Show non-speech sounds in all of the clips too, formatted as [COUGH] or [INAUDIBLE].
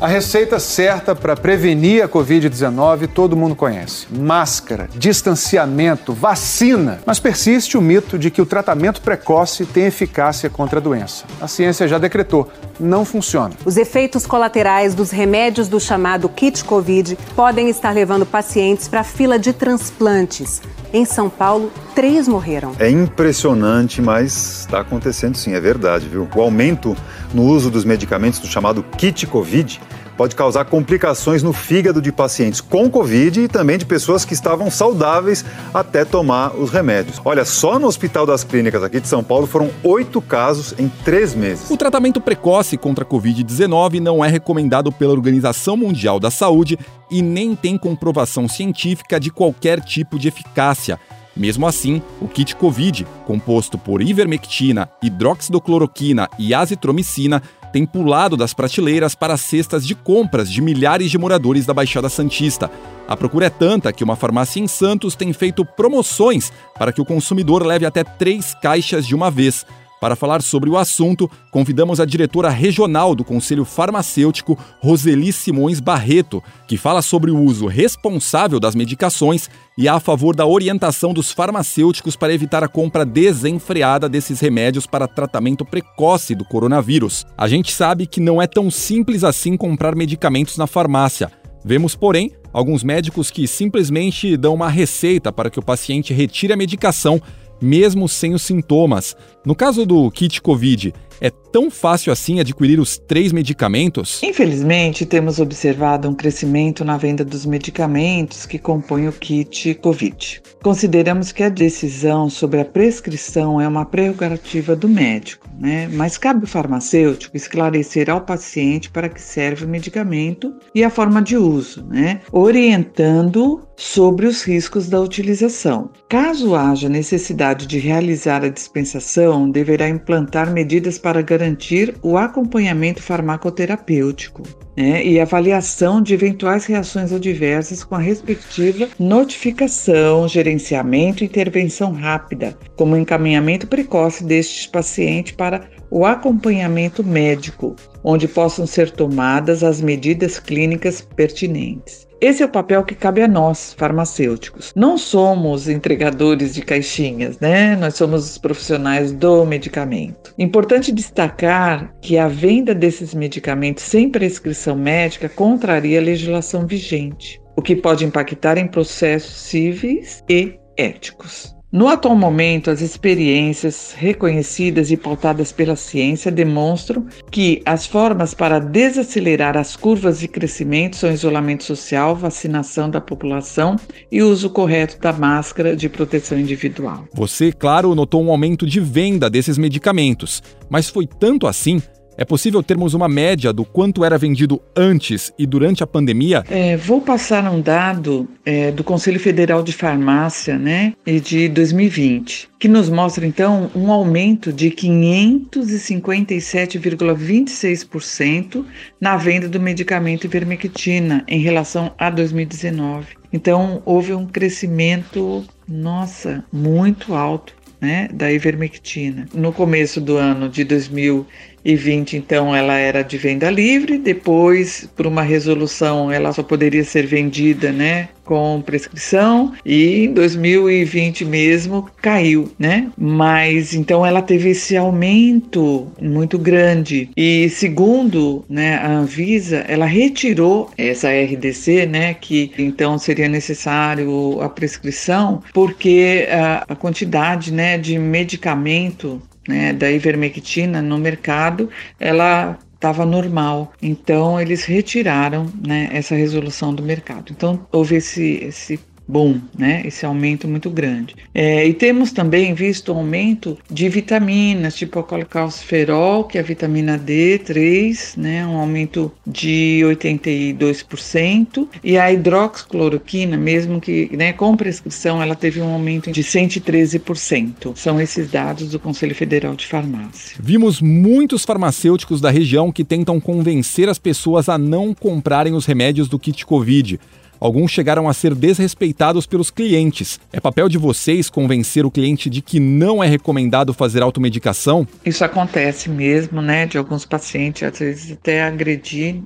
A receita certa para prevenir a Covid-19 todo mundo conhece: máscara, distanciamento, vacina. Mas persiste o mito de que o tratamento precoce tem eficácia contra a doença. A ciência já decretou: não funciona. Os efeitos colaterais dos remédios do chamado kit Covid podem estar levando pacientes para a fila de transplantes. Em São Paulo, três morreram. É impressionante, mas está acontecendo sim, é verdade, viu? O aumento no uso dos medicamentos do chamado kit Covid pode causar complicações no fígado de pacientes com Covid e também de pessoas que estavam saudáveis até tomar os remédios. Olha, só no Hospital das Clínicas aqui de São Paulo foram oito casos em três meses. O tratamento precoce contra a Covid-19 não é recomendado pela Organização Mundial da Saúde e nem tem comprovação científica de qualquer tipo de eficácia. Mesmo assim, o kit Covid, composto por ivermectina, hidroxidocloroquina e azitromicina, tem pulado das prateleiras para as cestas de compras de milhares de moradores da Baixada Santista. A procura é tanta que uma farmácia em Santos tem feito promoções para que o consumidor leve até três caixas de uma vez. Para falar sobre o assunto, convidamos a diretora regional do Conselho Farmacêutico, Roseli Simões Barreto, que fala sobre o uso responsável das medicações e é a favor da orientação dos farmacêuticos para evitar a compra desenfreada desses remédios para tratamento precoce do coronavírus. A gente sabe que não é tão simples assim comprar medicamentos na farmácia. Vemos, porém, alguns médicos que simplesmente dão uma receita para que o paciente retire a medicação mesmo sem os sintomas. No caso do kit Covid, é tão fácil assim adquirir os três medicamentos? Infelizmente, temos observado um crescimento na venda dos medicamentos que compõem o kit Covid. Consideramos que a decisão sobre a prescrição é uma prerrogativa do médico, né? mas cabe ao farmacêutico esclarecer ao paciente para que serve o medicamento e a forma de uso, né? orientando sobre os riscos da utilização. Caso haja necessidade de realizar a dispensação, deverá implantar medidas para garantir o acompanhamento farmacoterapêutico. Né, e avaliação de eventuais reações adversas com a respectiva notificação, gerenciamento e intervenção rápida, como encaminhamento precoce destes pacientes para o acompanhamento médico, onde possam ser tomadas as medidas clínicas pertinentes. Esse é o papel que cabe a nós, farmacêuticos. Não somos entregadores de caixinhas, né? Nós somos os profissionais do medicamento. Importante destacar que a venda desses medicamentos sem prescrição médica contraria a legislação vigente, o que pode impactar em processos cíveis e éticos. No atual momento, as experiências reconhecidas e pautadas pela ciência demonstram que as formas para desacelerar as curvas de crescimento são isolamento social, vacinação da população e uso correto da máscara de proteção individual. Você, claro, notou um aumento de venda desses medicamentos, mas foi tanto assim é possível termos uma média do quanto era vendido antes e durante a pandemia? É, vou passar um dado é, do Conselho Federal de Farmácia, né, de 2020, que nos mostra então um aumento de 557,26% na venda do medicamento ivermectina em relação a 2019. Então houve um crescimento, nossa, muito alto. Né, da ivermectina. No começo do ano de 2020, então, ela era de venda livre, depois, por uma resolução, ela só poderia ser vendida né, com prescrição, e em 2020 mesmo caiu, né? Mas então ela teve esse aumento muito grande. E segundo né, a Anvisa, ela retirou essa RDC, né, que então seria necessário a prescrição, porque a, a quantidade né, de medicamento né, da ivermectina no mercado, ela estava normal. Então eles retiraram né, essa resolução do mercado. Então houve esse, esse boom, né? Esse aumento muito grande. É, e temos também visto um aumento de vitaminas, tipo a colecalciferol, que é a vitamina D3, né? Um aumento de 82%. E a hidroxicloroquina, mesmo que né, com prescrição, ela teve um aumento de 113%. São esses dados do Conselho Federal de Farmácia. Vimos muitos farmacêuticos da região que tentam convencer as pessoas a não comprarem os remédios do kit Covid. Alguns chegaram a ser desrespeitados pelos clientes. É papel de vocês convencer o cliente de que não é recomendado fazer automedicação? Isso acontece mesmo, né? De alguns pacientes, às vezes, até agredir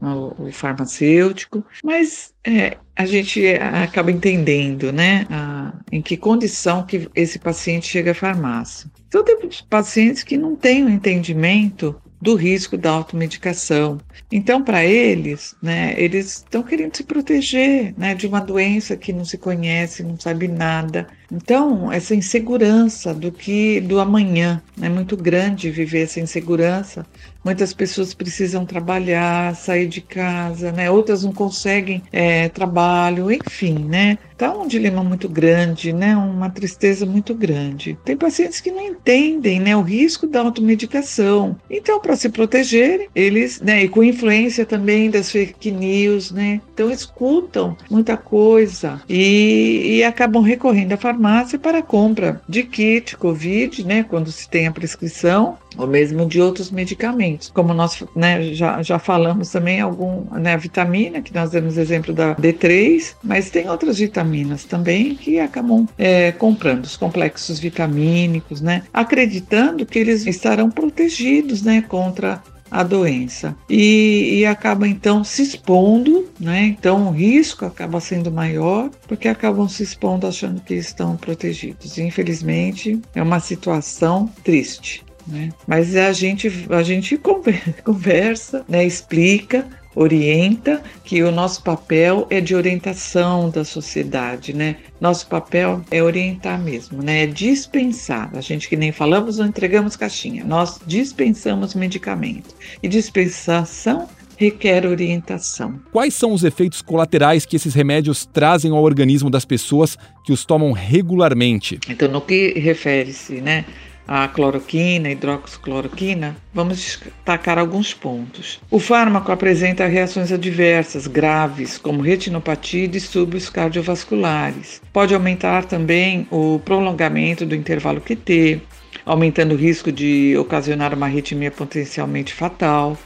o, farmacêutico, mas é, a gente acaba entendendo, né, a, em que condição que esse paciente chega à farmácia. Então, tem pacientes que não têm o um entendimento do risco da automedicação. Então, para eles, né, eles estão querendo se proteger né, de uma doença que não se conhece, não sabe nada. Então, essa insegurança do que do amanhã é muito grande viver essa insegurança. Muitas pessoas precisam trabalhar, sair de casa, né? Outras não conseguem é, trabalho, enfim, né? Tá um dilema muito grande, né? Uma tristeza muito grande. Tem pacientes que não entendem, né, o risco da automedicação. Então, para se protegerem, eles, né, e com influência também das fake news, né? Então, escutam muita coisa e, e acabam recorrendo à farmácia para a compra de kit COVID, né, quando se tem a prescrição, ou mesmo de outros medicamentos. Como nós né, já, já falamos também, algum, né, a vitamina, que nós demos exemplo da D3, mas tem outras vitaminas também que acabam é, comprando os complexos vitamínicos, né, acreditando que eles estarão protegidos né, contra a doença e, e, acaba então se expondo, né? Então o risco acaba sendo maior porque acabam se expondo achando que estão protegidos. Infelizmente é uma situação triste. Né? Mas a gente, a gente [LAUGHS] conversa, né? explica, orienta, que o nosso papel é de orientação da sociedade, né? Nosso papel é orientar mesmo, né? É dispensar. A gente que nem falamos, não entregamos caixinha. Nós dispensamos medicamento. E dispensação requer orientação. Quais são os efeitos colaterais que esses remédios trazem ao organismo das pessoas que os tomam regularmente? Então, no que refere-se, né? A cloroquina, hidroxicloroquina, vamos destacar alguns pontos. O fármaco apresenta reações adversas graves, como retinopatia e distúrbios cardiovasculares. Pode aumentar também o prolongamento do intervalo QT, aumentando o risco de ocasionar uma arritmia potencialmente fatal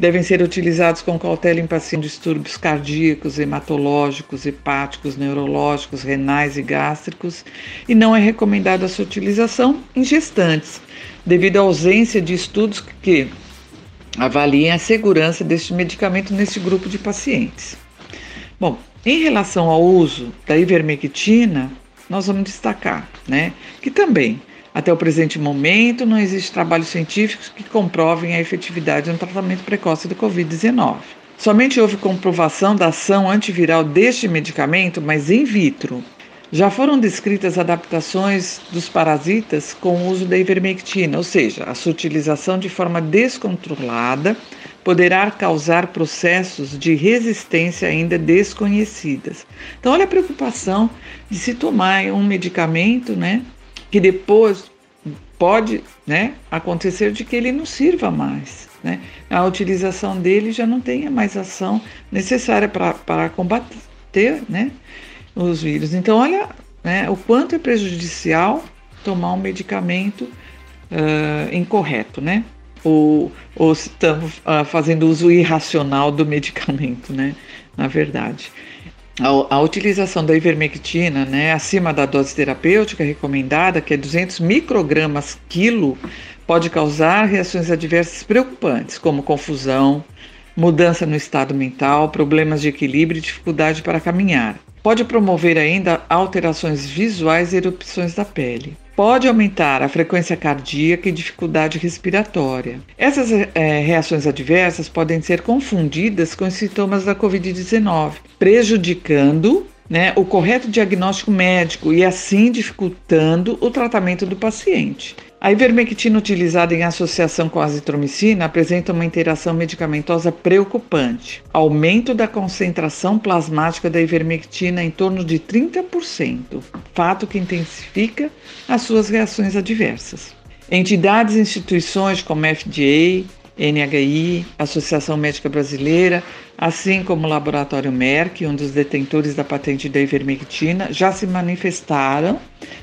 devem ser utilizados com cautela em pacientes com distúrbios cardíacos, hematológicos, hepáticos, neurológicos, renais e gástricos, e não é recomendada a sua utilização em gestantes, devido à ausência de estudos que avaliem a segurança deste medicamento nesse grupo de pacientes. Bom, em relação ao uso da ivermectina, nós vamos destacar, né, que também até o presente momento, não existe trabalhos científicos que comprovem a efetividade no tratamento precoce do Covid-19. Somente houve comprovação da ação antiviral deste medicamento, mas in vitro. Já foram descritas adaptações dos parasitas com o uso da ivermectina, ou seja, a sua utilização de forma descontrolada poderá causar processos de resistência ainda desconhecidas. Então, olha a preocupação de se tomar um medicamento, né, que depois pode né, acontecer de que ele não sirva mais. Né? A utilização dele já não tenha mais ação necessária para combater né, os vírus. Então, olha né, o quanto é prejudicial tomar um medicamento uh, incorreto, né? Ou, ou estamos uh, fazendo uso irracional do medicamento, né? Na verdade. A, a, utilização da ivermectina, né, acima da dose terapêutica recomendada, que é 200 microgramas quilo, pode causar reações adversas preocupantes, como confusão, mudança no estado mental, problemas de equilíbrio e dificuldade para caminhar. Pode promover ainda alterações visuais e erupções da pele pode aumentar a frequência cardíaca e dificuldade respiratória. Essas é, reações adversas podem ser confundidas com os sintomas da Covid-19, prejudicando né, o correto diagnóstico médico e assim dificultando o tratamento do paciente. A ivermectina utilizada em associação com a azitromicina apresenta uma interação medicamentosa preocupante. Aumento da concentração plasmática da ivermectina em torno de 30%, fato que intensifica as suas reações adversas. Entidades e instituições como FDA, NHI, Associação Médica Brasileira, assim como o Laboratório Merck, um dos detentores da patente da ivermectina, já se manifestaram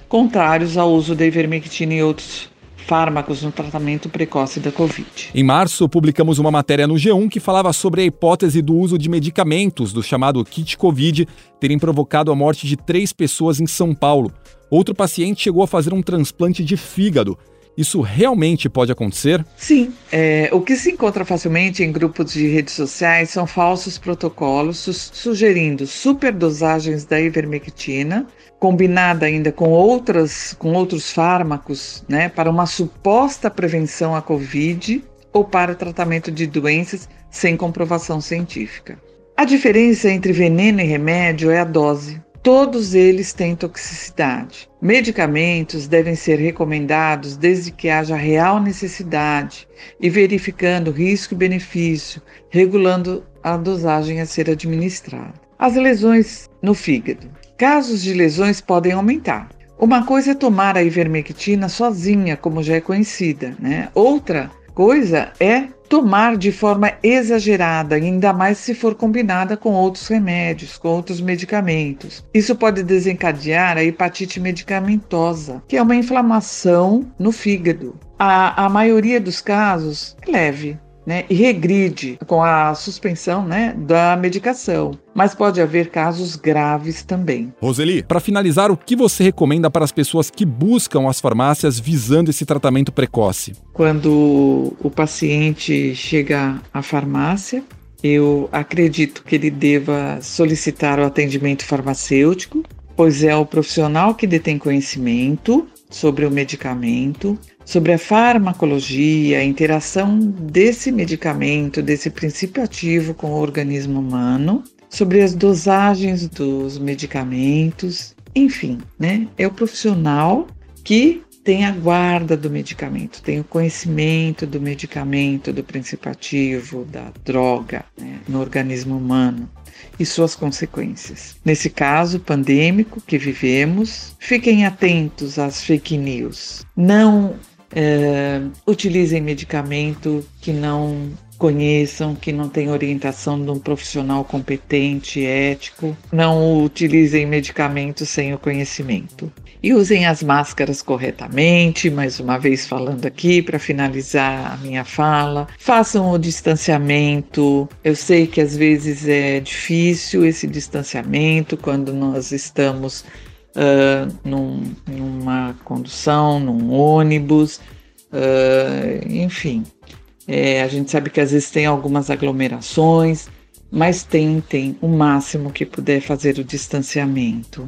contrários ao uso da ivermectina em outros fármacos no tratamento precoce da Covid. Em março, publicamos uma matéria no G1 que falava sobre a hipótese do uso de medicamentos do chamado kit Covid terem provocado a morte de três pessoas em São Paulo. Outro paciente chegou a fazer um transplante de fígado. Isso realmente pode acontecer? Sim. É, o que se encontra facilmente em grupos de redes sociais são falsos protocolos su sugerindo superdosagens da ivermectina, combinada ainda com, outras, com outros fármacos, né, para uma suposta prevenção à Covid ou para tratamento de doenças sem comprovação científica. A diferença entre veneno e remédio é a dose. Todos eles têm toxicidade. Medicamentos devem ser recomendados desde que haja real necessidade e verificando risco e benefício, regulando a dosagem a ser administrada. As lesões no fígado. Casos de lesões podem aumentar. Uma coisa é tomar a ivermectina sozinha, como já é conhecida, né? Outra coisa é tomar de forma exagerada, ainda mais se for combinada com outros remédios, com outros medicamentos. Isso pode desencadear a hepatite medicamentosa, que é uma inflamação no fígado. A, a maioria dos casos é leve, né, e regride com a suspensão né, da medicação. Mas pode haver casos graves também. Roseli, para finalizar, o que você recomenda para as pessoas que buscam as farmácias visando esse tratamento precoce? Quando o paciente chega à farmácia, eu acredito que ele deva solicitar o atendimento farmacêutico, pois é o profissional que detém conhecimento sobre o medicamento, sobre a farmacologia, a interação desse medicamento, desse princípio ativo com o organismo humano, sobre as dosagens dos medicamentos, enfim, né? É o profissional que tem a guarda do medicamento, tem o conhecimento do medicamento, do princípio ativo, da droga né, no organismo humano e suas consequências. Nesse caso pandêmico que vivemos, fiquem atentos às fake news. Não é, utilizem medicamento que não conheçam, que não tem orientação de um profissional competente, ético. Não utilizem medicamentos sem o conhecimento. E usem as máscaras corretamente, mais uma vez falando aqui para finalizar a minha fala. Façam o distanciamento. Eu sei que às vezes é difícil esse distanciamento quando nós estamos uh, num, numa condução, num ônibus, uh, enfim. É, a gente sabe que às vezes tem algumas aglomerações, mas tentem o máximo que puder fazer o distanciamento.